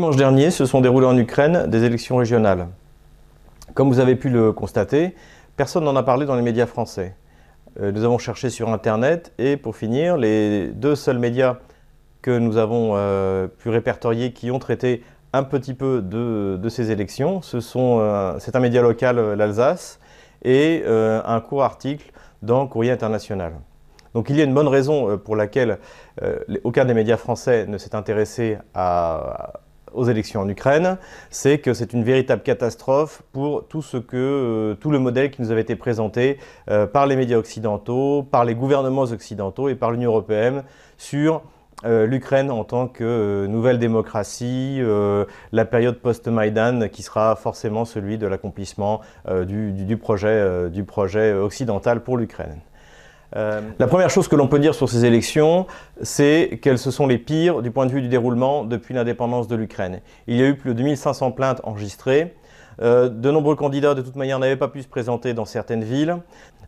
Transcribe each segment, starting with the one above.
Dimanche dernier se sont déroulées en Ukraine des élections régionales. Comme vous avez pu le constater, personne n'en a parlé dans les médias français. Euh, nous avons cherché sur Internet et pour finir, les deux seuls médias que nous avons euh, pu répertorier qui ont traité un petit peu de, ces élections, euh, c'est un média local, l'Alsace, et un court article dans Courrier International. Donc il y a une bonne raison pour laquelle aucun des médias français ne s'est intéressé à, aux élections en Ukraine, c'est que c'est une véritable catastrophe pour tout euh, le modèle qui nous avait été présenté euh, par les médias occidentaux, par les gouvernements occidentaux et par l'Union européenne sur euh, l'Ukraine en tant que nouvelle démocratie, la période post-Maïdan qui sera forcément celui de l'accomplissement du projet occidental pour l'Ukraine. Euh, la première chose que l'on peut dire sur ces élections, c'est qu'elles se sont les pires du point de vue du déroulement depuis l'indépendance de l'Ukraine. Il y a eu plus de 2500 plaintes enregistrées. Euh, de nombreux candidats, de toute manière, n'avaient pas pu se présenter dans certaines villes.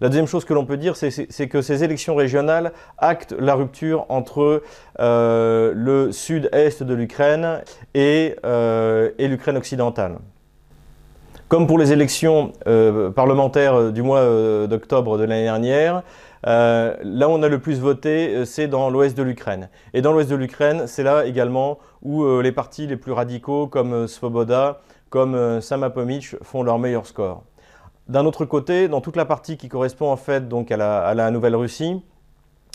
La deuxième chose que l'on peut dire, c'est que ces élections régionales actent la rupture entre euh, le sud-est de l'Ukraine et, et l'Ukraine occidentale. Comme pour les élections parlementaires du mois d'octobre de l'année dernière, euh, là où on a le plus voté, euh, c'est dans l'ouest de l'Ukraine. Et dans l'ouest de l'Ukraine, c'est là également où euh, les partis les plus radicaux, comme Svoboda, comme Samapomich, font leur meilleur score. D'un autre côté, dans toute la partie qui correspond en fait donc à la Nouvelle-Russie,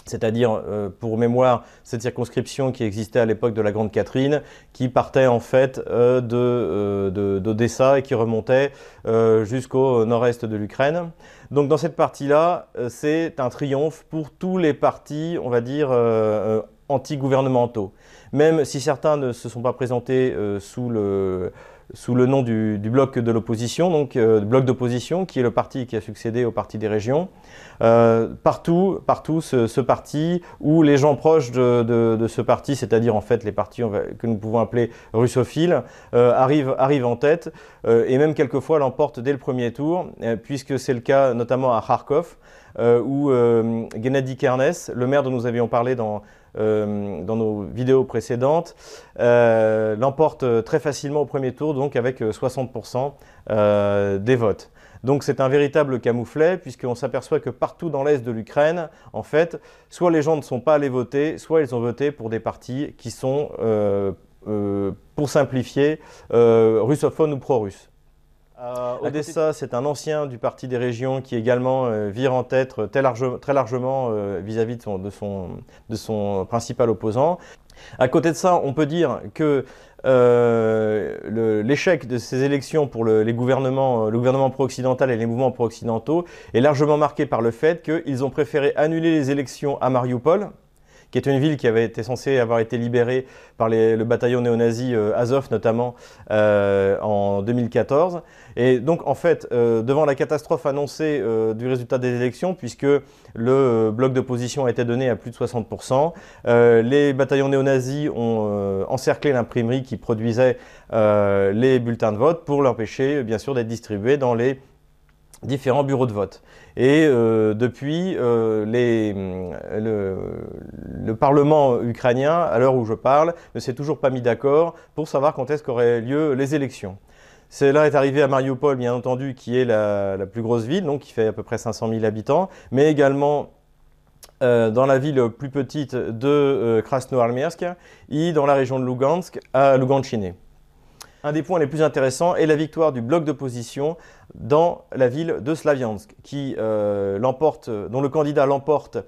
c'est-à-dire, euh, pour mémoire, cette circonscription qui existait à l'époque de la Grande Catherine, qui partait en fait euh, euh, d'Odessa et qui remontait jusqu'au nord-est de l'Ukraine. Donc dans cette partie-là, c'est un triomphe pour tous les partis, on va dire, anti-gouvernementaux. Même si certains ne se sont pas présentés sous le sous le nom du, bloc de l'opposition, donc euh, bloc d'opposition, qui est le parti qui a succédé au parti des régions. Euh, partout, partout ce, parti, ou les gens proches de, ce parti, c'est-à-dire en fait les partis que nous pouvons appeler russophiles, euh, arrivent, arrivent, en tête, et même quelquefois l'emportent dès le premier tour, puisque c'est le cas notamment à Kharkov, où Gennady Kernes, le maire dont nous avions parlé dans euh, dans nos vidéos précédentes, euh, l'emporte très facilement au premier tour, donc avec 60% euh, des votes. Donc c'est un véritable camouflet, puisqu'on s'aperçoit que partout dans l'Est de l'Ukraine, en fait, soit les gens ne sont pas allés voter, soit ils ont voté pour des partis qui sont, pour simplifier, russophones ou pro-russes. Euh, Odessa, c'est un ancien du Parti des régions qui également euh, vire en tête très, largement euh, vis-à-vis de, son, principal opposant. À côté de ça, on peut dire que l'échec de ces élections pour les gouvernements, le gouvernement pro-occidental et les mouvements pro-occidentaux est largement marqué par le fait qu'ils ont préféré annuler les élections à Mariupol, qui est une ville qui avait été censée avoir été libérée par le bataillon néo-nazi euh, Azov notamment euh, en 2014. Et donc en fait, euh, devant la catastrophe annoncée du résultat des élections, puisque le bloc d'opposition a été donné à plus de 60%, les bataillons néo-nazis ont encerclé l'imprimerie qui produisait les bulletins de vote pour l'empêcher bien sûr d'être distribués dans les différents bureaux de vote. Et euh, depuis, euh, les, le, le, Parlement ukrainien, à l'heure où je parle, ne s'est toujours pas mis d'accord pour savoir quand est-ce qu'auraient lieu les élections. Cela est arrivé à Mariupol, bien entendu, qui est la, plus grosse ville, donc qui fait à peu près 500 000 habitants, mais également euh, dans la ville plus petite de euh, Krasnoarmiersk et dans la région de Lugansk, à Luganchine. Un des points les plus intéressants est la victoire du bloc d'opposition dans la ville de Slaviansk, qui, euh, dont le candidat l'emporte euh,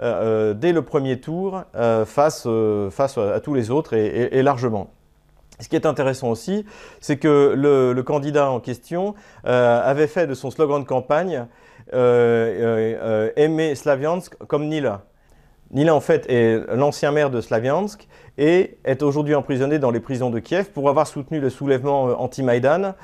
euh, dès le premier tour face, face, à tous les autres et, largement. Ce qui est intéressant aussi, c'est que le, candidat en question avait fait de son slogan de campagne Aimer Slaviansk comme Nila. Nila, en fait, est l'ancien maire de Slaviansk et est aujourd'hui emprisonné dans les prisons de Kiev pour avoir soutenu le soulèvement euh, anti-Maïdan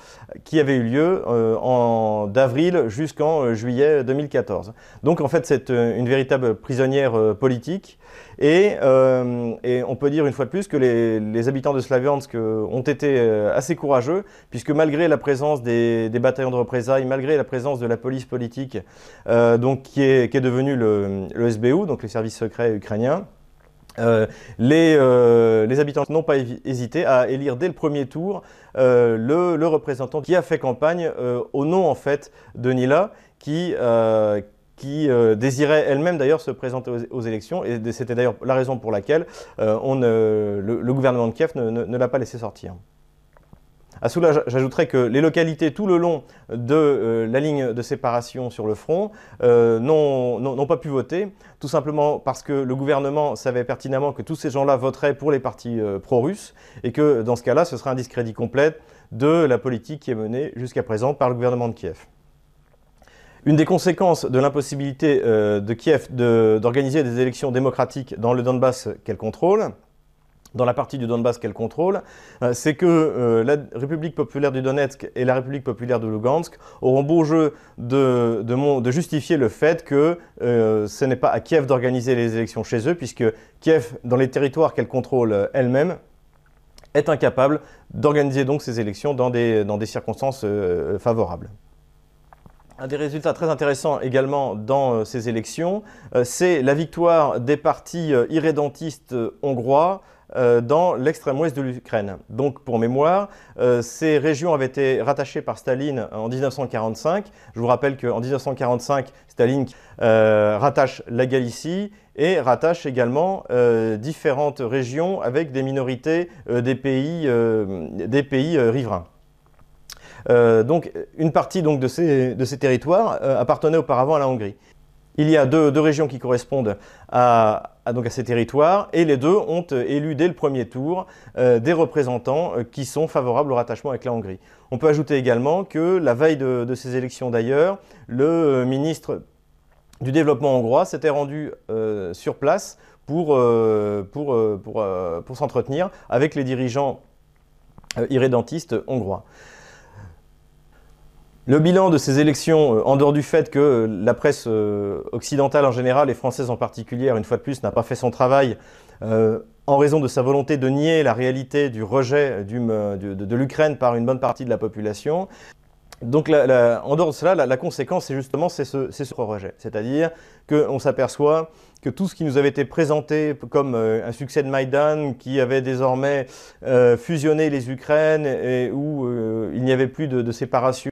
qui avait eu lieu euh, d'avril jusqu'en euh, juillet 2014. Donc, en fait, c'est une véritable prisonnière politique et, on peut dire une fois de plus que les, habitants de Slaviansk ont été assez courageux puisque malgré la présence des, bataillons de représailles, malgré la présence de la police politique donc, qui, est, qui est devenue le, le SBU, donc les services secrets ukrainiens, les, les, habitants n'ont pas hésité à élire dès le premier tour le, le, représentant qui a fait campagne au nom en fait de Nila, qui, désirait elle-même d'ailleurs se présenter aux, élections, et c'était d'ailleurs la raison pour laquelle le, gouvernement de Kiev ne, ne l'a pas laissé sortir. À cela, j'ajouterais que les localités tout le long de euh, la ligne de séparation sur le front euh, n'ont pas pu voter, tout simplement parce que le gouvernement savait pertinemment que tous ces gens-là voteraient pour les partis euh, pro-russes et que dans ce cas-là, ce serait un discrédit complet de la politique qui est menée jusqu'à présent par le gouvernement de Kiev. Une des conséquences de l'impossibilité de Kiev d'organiser des élections démocratiques dans le Donbass qu'elle contrôle, dans la partie du Donbass qu'elle contrôle, euh, c'est que euh, la République populaire du Donetsk et la République populaire de Lugansk auront beau jeu de, justifier le fait que euh, ce n'est pas à Kiev d'organiser les élections chez eux, puisque Kiev, dans les territoires qu'elle contrôle elle-même, est incapable d'organiser donc ces élections dans des, dans des circonstances favorables. Un des résultats très intéressants également dans ces élections, c'est la victoire des partis irrédentistes hongrois dans l'extrême ouest de l'Ukraine. Donc pour mémoire, euh, ces régions avaient été rattachées par Staline en 1945. Je vous rappelle qu'en 1945, Staline euh, rattache la Galicie et rattache également différentes régions avec des minorités des pays, des pays riverains. donc une partie donc, de, ces, de ces territoires appartenait auparavant à la Hongrie. Il y a deux, régions qui correspondent à, donc à, ces territoires et les deux ont élu dès le premier tour euh, des représentants euh, qui sont favorables au rattachement avec la Hongrie. On peut ajouter également que la veille de, ces élections d'ailleurs, le ministre du développement hongrois s'était rendu euh, sur place pour, pour, pour s'entretenir avec les dirigeants irrédentistes hongrois. Le bilan de ces élections, euh, en dehors du fait que la presse euh, occidentale en général et française en particulier, une fois de plus, n'a pas fait son travail euh, en raison de sa volonté de nier la réalité du rejet de, l'Ukraine par une bonne partie de la population. Donc, en dehors de cela, la, conséquence, c'est justement ce, rejet. C'est-à-dire qu'on s'aperçoit que tout ce qui nous avait été présenté comme un succès de Maïdan, qui avait désormais fusionné les Ukraines et où il n'y avait plus de séparation euh,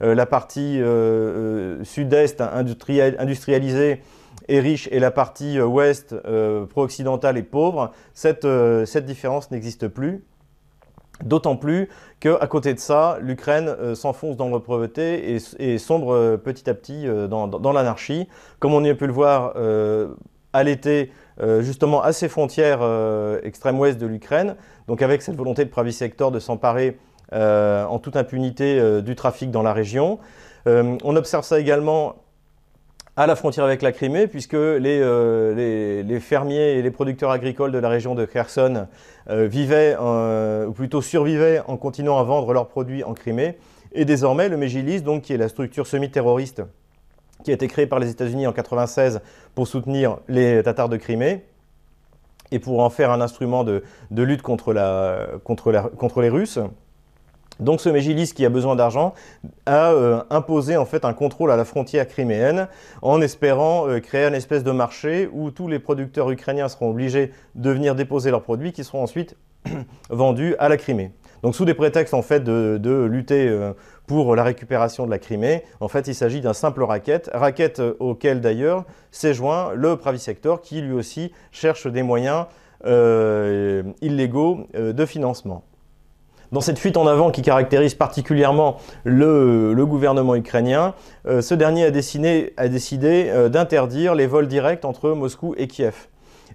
la partie euh, euh, sud-est industrialisée est riche et la partie ouest pro-occidentale est pauvre, cette, différence n'existe plus. D'autant plus qu'à côté de ça, l'Ukraine s'enfonce dans la pauvreté et, sombre petit à petit dans, l'anarchie. Comme on y a pu le voir à l'été, justement à ses frontières extrême ouest de l'Ukraine, donc avec cette volonté de Pravi Sector de s'emparer euh, en toute impunité euh, du trafic dans la région. Euh, on observe ça également à la frontière avec la Crimée, puisque les, fermiers et les producteurs agricoles de la région de Kherson vivaient, ou plutôt survivaient en continuant à vendre leurs produits en Crimée. Et désormais, le Mejilis, donc, qui est la structure semi-terroriste qui a été créée par les États-Unis en 1996 pour soutenir les Tatars de Crimée, et pour en faire un instrument de, lutte contre les Russes, donc ce Mégilis qui a besoin d'argent a euh, imposé en fait un contrôle à la frontière criméenne en espérant euh, créer une espèce de marché où tous les producteurs ukrainiens seront obligés de venir déposer leurs produits qui seront ensuite vendus à la Crimée. Donc sous des prétextes en fait de, lutter euh, pour la récupération de la Crimée, en fait il s'agit d'un simple racket, racket auquel d'ailleurs s'est joint le Pravi Sector qui lui aussi cherche des moyens illégaux de financement. Dans cette fuite en avant qui caractérise particulièrement le, gouvernement ukrainien, euh, ce dernier a, décidé euh, d'interdire les vols directs entre Moscou et Kiev.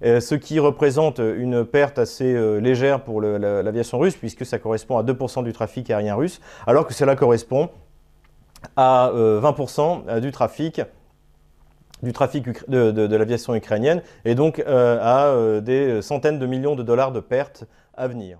Euh, ce qui représente une perte assez légère pour l'aviation russe, puisque ça correspond à 2% du trafic aérien russe, alors que cela correspond à 20% du trafic du trafic de l'aviation ukrainienne, et donc à des centaines de millions de dollars de pertes à venir.